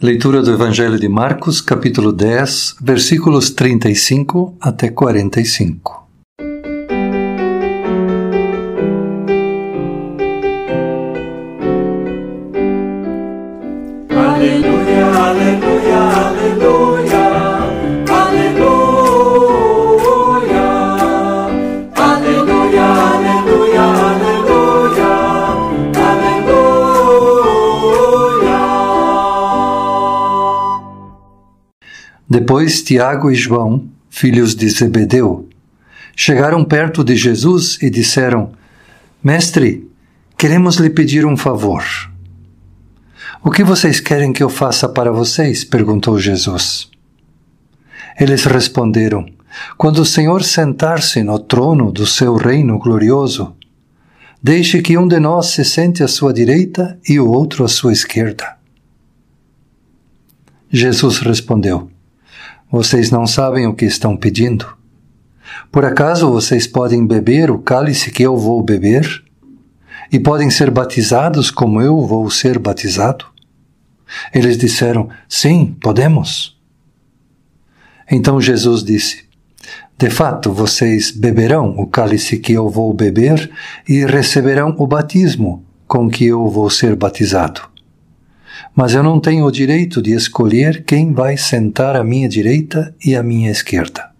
Leitura do Evangelho de Marcos, capítulo 10, versículos 35 até 45. Depois Tiago e João, filhos de Zebedeu, chegaram perto de Jesus e disseram: Mestre, queremos lhe pedir um favor. O que vocês querem que eu faça para vocês? perguntou Jesus. Eles responderam: Quando o Senhor sentar-se no trono do seu reino glorioso, deixe que um de nós se sente à sua direita e o outro à sua esquerda. Jesus respondeu: Vocês não sabem o que estão pedindo. Por acaso vocês podem beber o cálice que eu vou beber? E podem ser batizados como eu vou ser batizado? Eles disseram: Sim, podemos. Então Jesus disse: De fato, vocês beberão o cálice que eu vou beber e receberão o batismo com que eu vou ser batizado. Mas eu não tenho o direito de escolher quem vai sentar à minha direita e à minha esquerda.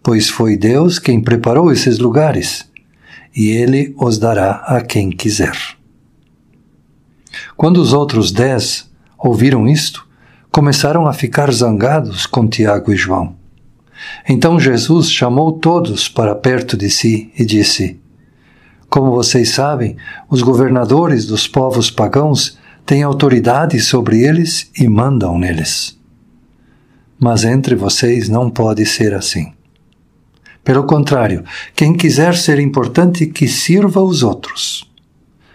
Pois foi Deus quem preparou esses lugares, e Ele os dará a quem quiser. Quando os outros dez ouviram isto, começaram a ficar zangados com Tiago e João. Então Jesus chamou todos para perto de si e disse: Como vocês sabem, os governadores dos povos pagãos têm autoridade sobre eles e mandam neles. Mas entre vocês não pode ser assim. Pelo contrário, quem quiser ser importante, que sirva os outros.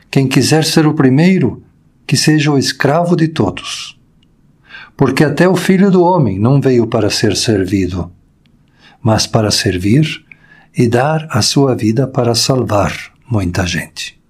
Quem quiser ser o primeiro, que seja o escravo de todos. Porque até o filho do homem não veio para ser servido, mas para servir e dar a sua vida para salvar muita gente.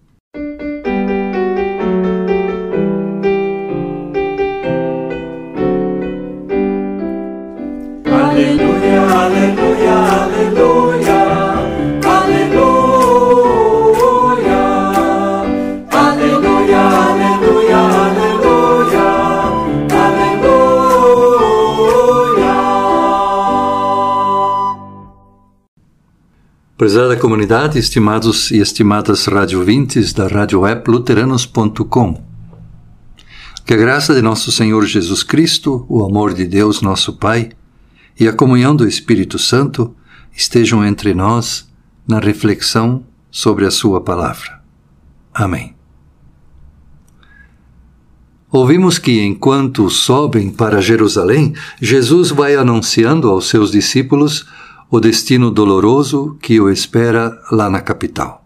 Prezada comunidade, estimados e estimadas radiovintes da Rádio Web Luteranos.com. Que a graça de nosso Senhor Jesus Cristo, o amor de Deus, nosso Pai, e a comunhão do Espírito Santo estejam entre nós na reflexão sobre a Sua palavra. Amém. Ouvimos que, enquanto sobem para Jerusalém, Jesus vai anunciando aos seus discípulos o destino doloroso que o espera lá na capital.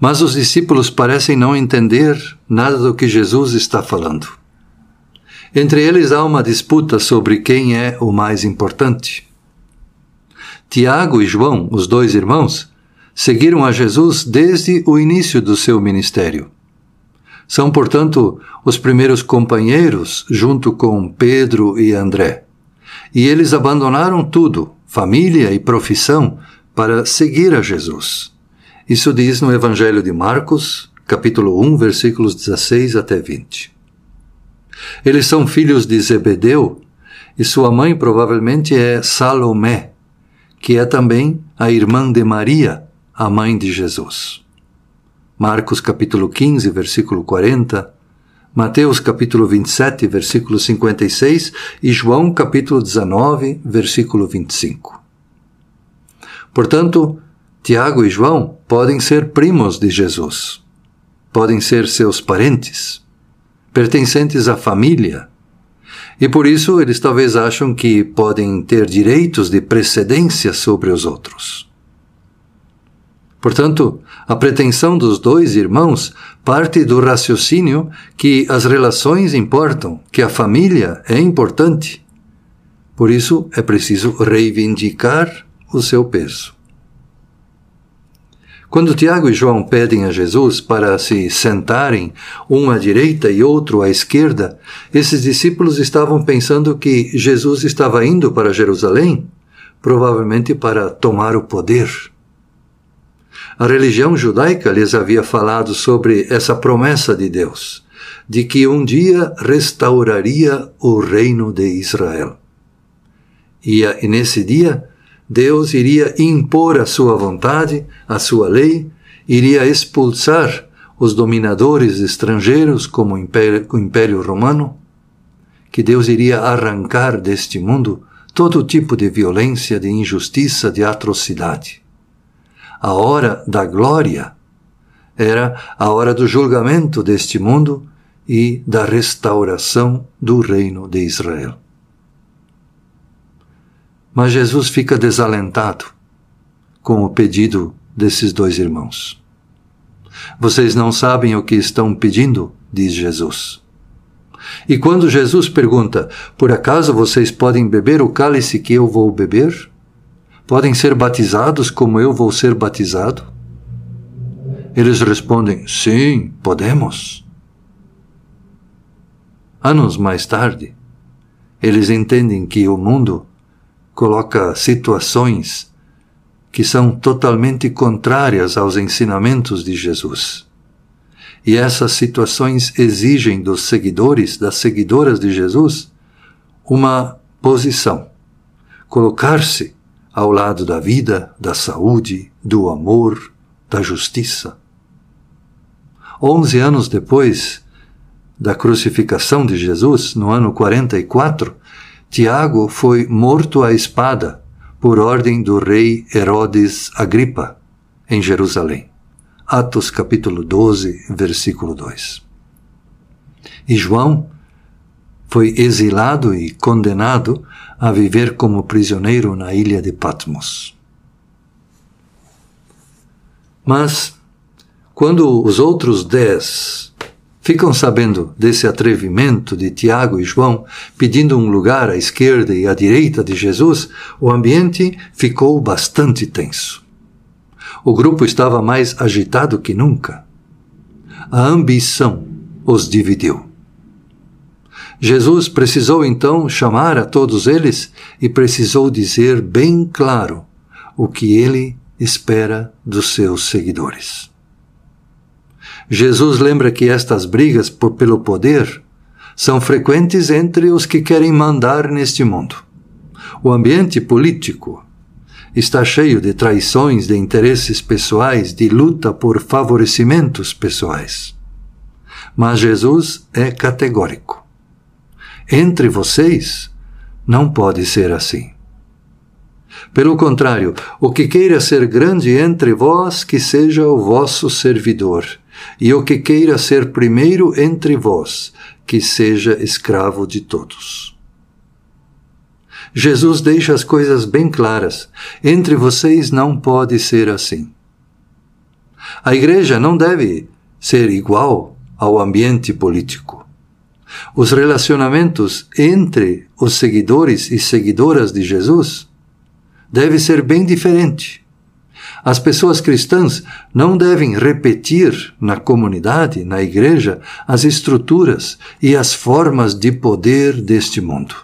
Mas os discípulos parecem não entender nada do que Jesus está falando. Entre eles há uma disputa sobre quem é o mais importante. Tiago e João, os dois irmãos, seguiram a Jesus desde o início do seu ministério. São, portanto, os primeiros companheiros junto com Pedro e André. E eles abandonaram tudo, família e profissão, para seguir a Jesus. Isso diz no Evangelho de Marcos, capítulo 1, versículos 16 até 20. Eles são filhos de Zebedeu e sua mãe provavelmente é Salomé, que é também a irmã de Maria, a mãe de Jesus. Marcos capítulo 15, versículo 40, Mateus capítulo 27, versículo 56 e João capítulo 19, versículo 25. Portanto, Tiago e João podem ser primos de Jesus, podem ser seus parentes, pertencentes à família, e por isso eles talvez acham que podem ter direitos de precedência sobre os outros. Portanto, a pretensão dos dois irmãos parte do raciocínio que as relações importam, que a família é importante. Por isso é preciso reivindicar o seu peso. Quando Tiago e João pedem a Jesus para se sentarem, um à direita e outro à esquerda, esses discípulos estavam pensando que Jesus estava indo para Jerusalém, provavelmente para tomar o poder. A religião judaica lhes havia falado sobre essa promessa de Deus, de que um dia restauraria o reino de Israel. E, e nesse dia, Deus iria impor a sua vontade, a sua lei, iria expulsar os dominadores estrangeiros, como o Império, o Império Romano, que Deus iria arrancar deste mundo todo tipo de violência, de injustiça, de atrocidade. A hora da glória era a hora do julgamento deste mundo e da restauração do reino de Israel. Mas Jesus fica desalentado com o pedido desses dois irmãos. Vocês não sabem o que estão pedindo, diz Jesus. E quando Jesus pergunta: Por acaso vocês podem beber o cálice que eu vou beber? Podem ser batizados como eu vou ser batizado? Eles respondem: Sim, podemos. Anos mais tarde, eles entendem que o mundo coloca situações que são totalmente contrárias aos ensinamentos de Jesus. E essas situações exigem dos seguidores, das seguidoras de Jesus, uma posição. Colocar-se ao lado da vida, da saúde, do amor, da justiça. Onze anos depois da crucificação de Jesus, no ano 44, Tiago foi morto à espada por ordem do rei Herodes Agripa, em Jerusalém. Atos capítulo 12, versículo 2. E João foi exilado e condenado a viver como prisioneiro na ilha de Patmos. Mas, quando os outros dez ficam sabendo desse atrevimento de Tiago e João, pedindo um lugar à esquerda e à direita de Jesus, o ambiente ficou bastante tenso. O grupo estava mais agitado que nunca. A ambição os dividiu. Jesus precisou então chamar a todos eles e precisou dizer bem claro o que ele espera dos seus seguidores. Jesus lembra que estas brigas por, pelo poder são frequentes entre os que querem mandar neste mundo. O ambiente político está cheio de traições, de interesses pessoais, de luta por favorecimentos pessoais. Mas Jesus é categórico. Entre vocês não pode ser assim. Pelo contrário, o que queira ser grande entre vós, que seja o vosso servidor, e o que queira ser primeiro entre vós, que seja escravo de todos. Jesus deixa as coisas bem claras. Entre vocês não pode ser assim. A igreja não deve ser igual ao ambiente político. Os relacionamentos entre os seguidores e seguidoras de Jesus deve ser bem diferente. As pessoas cristãs não devem repetir na comunidade, na igreja, as estruturas e as formas de poder deste mundo.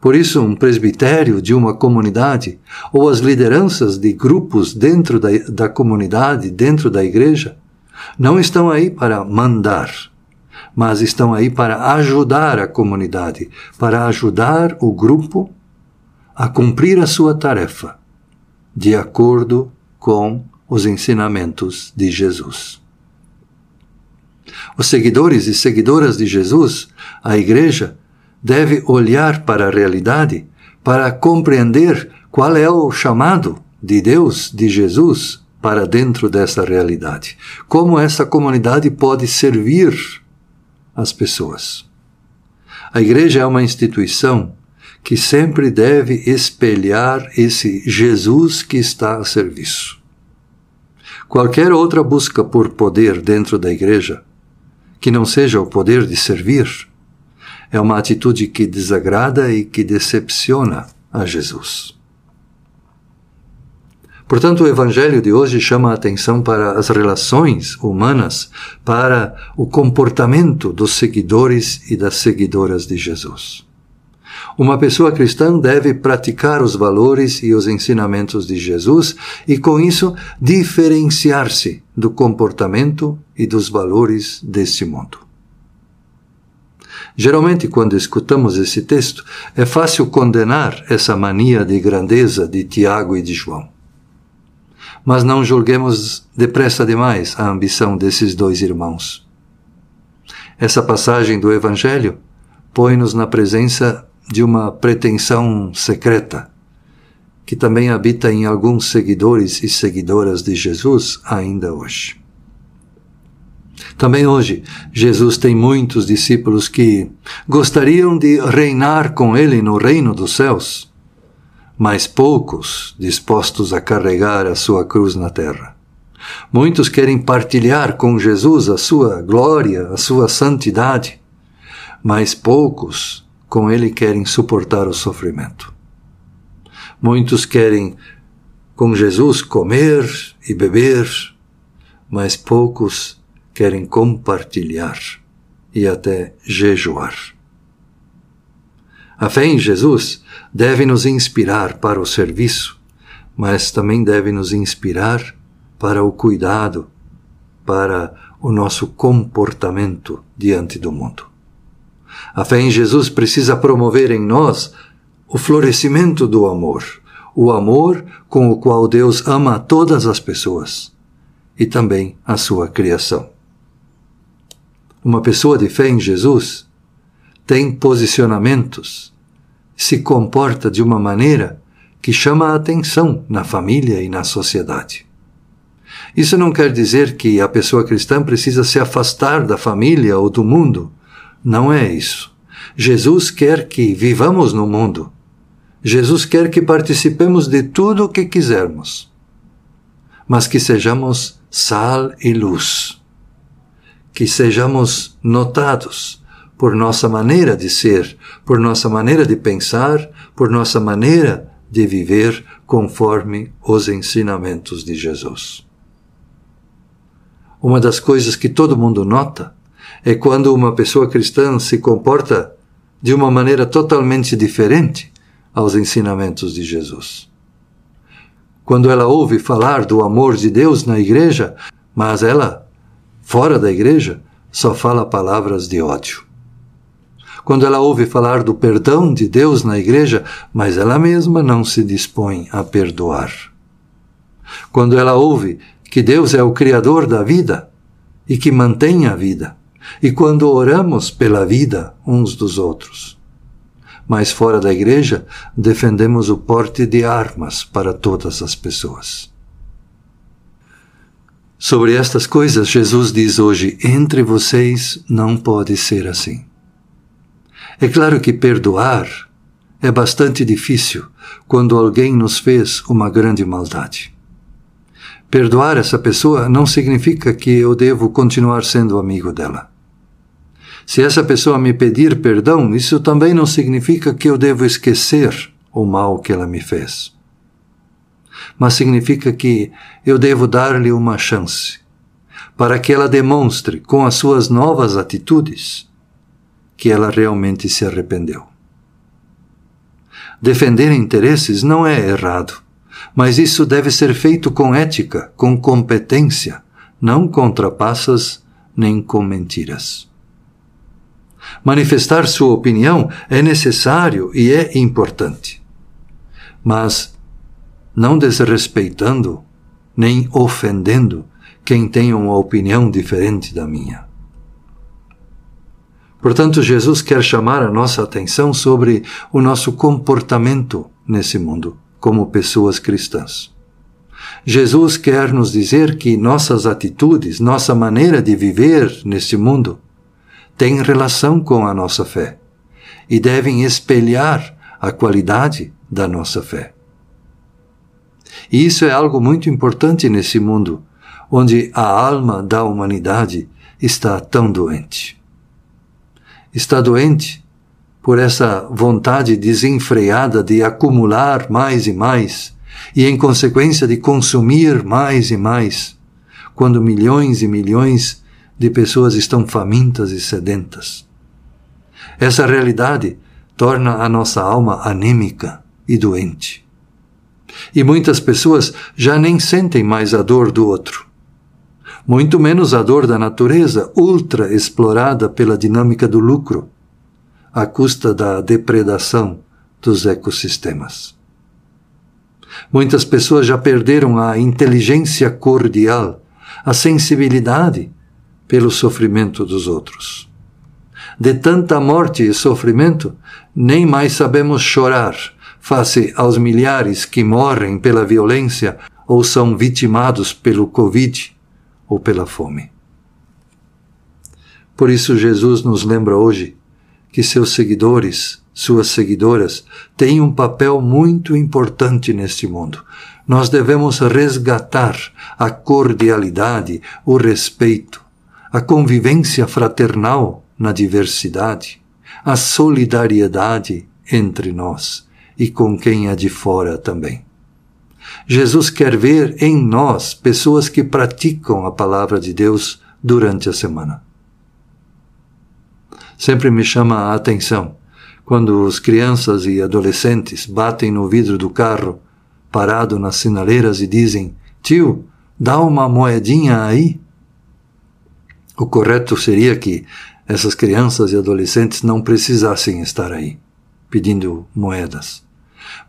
Por isso, um presbitério de uma comunidade ou as lideranças de grupos dentro da, da comunidade, dentro da igreja, não estão aí para mandar, mas estão aí para ajudar a comunidade, para ajudar o grupo a cumprir a sua tarefa de acordo com os ensinamentos de Jesus. Os seguidores e seguidoras de Jesus, a Igreja, deve olhar para a realidade para compreender qual é o chamado de Deus, de Jesus, para dentro dessa realidade. Como essa comunidade pode servir as pessoas. A igreja é uma instituição que sempre deve espelhar esse Jesus que está a serviço. Qualquer outra busca por poder dentro da igreja, que não seja o poder de servir, é uma atitude que desagrada e que decepciona a Jesus. Portanto, o Evangelho de hoje chama a atenção para as relações humanas, para o comportamento dos seguidores e das seguidoras de Jesus. Uma pessoa cristã deve praticar os valores e os ensinamentos de Jesus e, com isso, diferenciar-se do comportamento e dos valores deste mundo. Geralmente, quando escutamos esse texto, é fácil condenar essa mania de grandeza de Tiago e de João. Mas não julguemos depressa demais a ambição desses dois irmãos. Essa passagem do Evangelho põe-nos na presença de uma pretensão secreta, que também habita em alguns seguidores e seguidoras de Jesus ainda hoje. Também hoje, Jesus tem muitos discípulos que gostariam de reinar com ele no reino dos céus, mas poucos dispostos a carregar a sua cruz na terra. Muitos querem partilhar com Jesus a sua glória, a sua santidade, mas poucos com ele querem suportar o sofrimento. Muitos querem com Jesus comer e beber, mas poucos querem compartilhar e até jejuar. A fé em Jesus deve nos inspirar para o serviço, mas também deve nos inspirar para o cuidado, para o nosso comportamento diante do mundo. A fé em Jesus precisa promover em nós o florescimento do amor, o amor com o qual Deus ama todas as pessoas e também a sua criação. Uma pessoa de fé em Jesus tem posicionamentos, se comporta de uma maneira que chama a atenção na família e na sociedade. Isso não quer dizer que a pessoa cristã precisa se afastar da família ou do mundo não é isso. Jesus quer que vivamos no mundo. Jesus quer que participemos de tudo o que quisermos, mas que sejamos sal e luz, que sejamos notados por nossa maneira de ser, por nossa maneira de pensar, por nossa maneira de viver conforme os ensinamentos de Jesus. Uma das coisas que todo mundo nota é quando uma pessoa cristã se comporta de uma maneira totalmente diferente aos ensinamentos de Jesus. Quando ela ouve falar do amor de Deus na igreja, mas ela, fora da igreja, só fala palavras de ódio. Quando ela ouve falar do perdão de Deus na igreja, mas ela mesma não se dispõe a perdoar. Quando ela ouve que Deus é o Criador da vida e que mantém a vida, e quando oramos pela vida uns dos outros. Mas fora da igreja, defendemos o porte de armas para todas as pessoas. Sobre estas coisas, Jesus diz hoje: entre vocês não pode ser assim. É claro que perdoar é bastante difícil quando alguém nos fez uma grande maldade. Perdoar essa pessoa não significa que eu devo continuar sendo amigo dela. Se essa pessoa me pedir perdão, isso também não significa que eu devo esquecer o mal que ela me fez. Mas significa que eu devo dar-lhe uma chance para que ela demonstre com as suas novas atitudes que ela realmente se arrependeu. Defender interesses não é errado, mas isso deve ser feito com ética, com competência, não com trapaças nem com mentiras. Manifestar sua opinião é necessário e é importante. Mas não desrespeitando nem ofendendo quem tem uma opinião diferente da minha. Portanto, Jesus quer chamar a nossa atenção sobre o nosso comportamento nesse mundo, como pessoas cristãs. Jesus quer nos dizer que nossas atitudes, nossa maneira de viver nesse mundo, têm relação com a nossa fé e devem espelhar a qualidade da nossa fé. E isso é algo muito importante nesse mundo, onde a alma da humanidade está tão doente. Está doente por essa vontade desenfreada de acumular mais e mais e, em consequência, de consumir mais e mais, quando milhões e milhões de pessoas estão famintas e sedentas. Essa realidade torna a nossa alma anêmica e doente. E muitas pessoas já nem sentem mais a dor do outro. Muito menos a dor da natureza ultra explorada pela dinâmica do lucro, à custa da depredação dos ecossistemas. Muitas pessoas já perderam a inteligência cordial, a sensibilidade pelo sofrimento dos outros. De tanta morte e sofrimento, nem mais sabemos chorar face aos milhares que morrem pela violência ou são vitimados pelo Covid ou pela fome. Por isso, Jesus nos lembra hoje que seus seguidores, suas seguidoras, têm um papel muito importante neste mundo. Nós devemos resgatar a cordialidade, o respeito, a convivência fraternal na diversidade, a solidariedade entre nós e com quem é de fora também. Jesus quer ver em nós pessoas que praticam a palavra de Deus durante a semana. Sempre me chama a atenção quando os crianças e adolescentes batem no vidro do carro parado nas sinaleiras e dizem: Tio, dá uma moedinha aí. O correto seria que essas crianças e adolescentes não precisassem estar aí, pedindo moedas.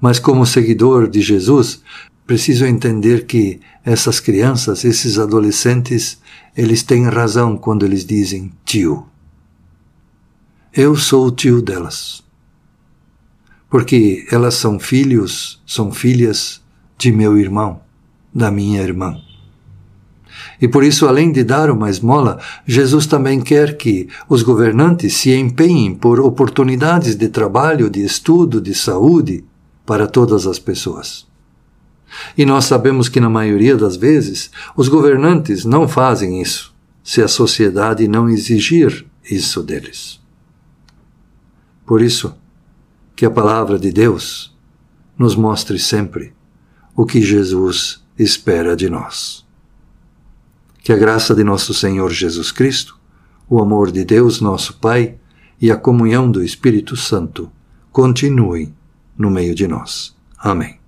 Mas como seguidor de Jesus, preciso entender que essas crianças, esses adolescentes, eles têm razão quando eles dizem tio. Eu sou o tio delas. Porque elas são filhos, são filhas de meu irmão, da minha irmã. E por isso, além de dar uma esmola, Jesus também quer que os governantes se empenhem por oportunidades de trabalho, de estudo, de saúde para todas as pessoas. E nós sabemos que, na maioria das vezes, os governantes não fazem isso, se a sociedade não exigir isso deles. Por isso, que a palavra de Deus nos mostre sempre o que Jesus espera de nós. Que a graça de nosso Senhor Jesus Cristo, o amor de Deus, nosso Pai, e a comunhão do Espírito Santo continue no meio de nós. Amém.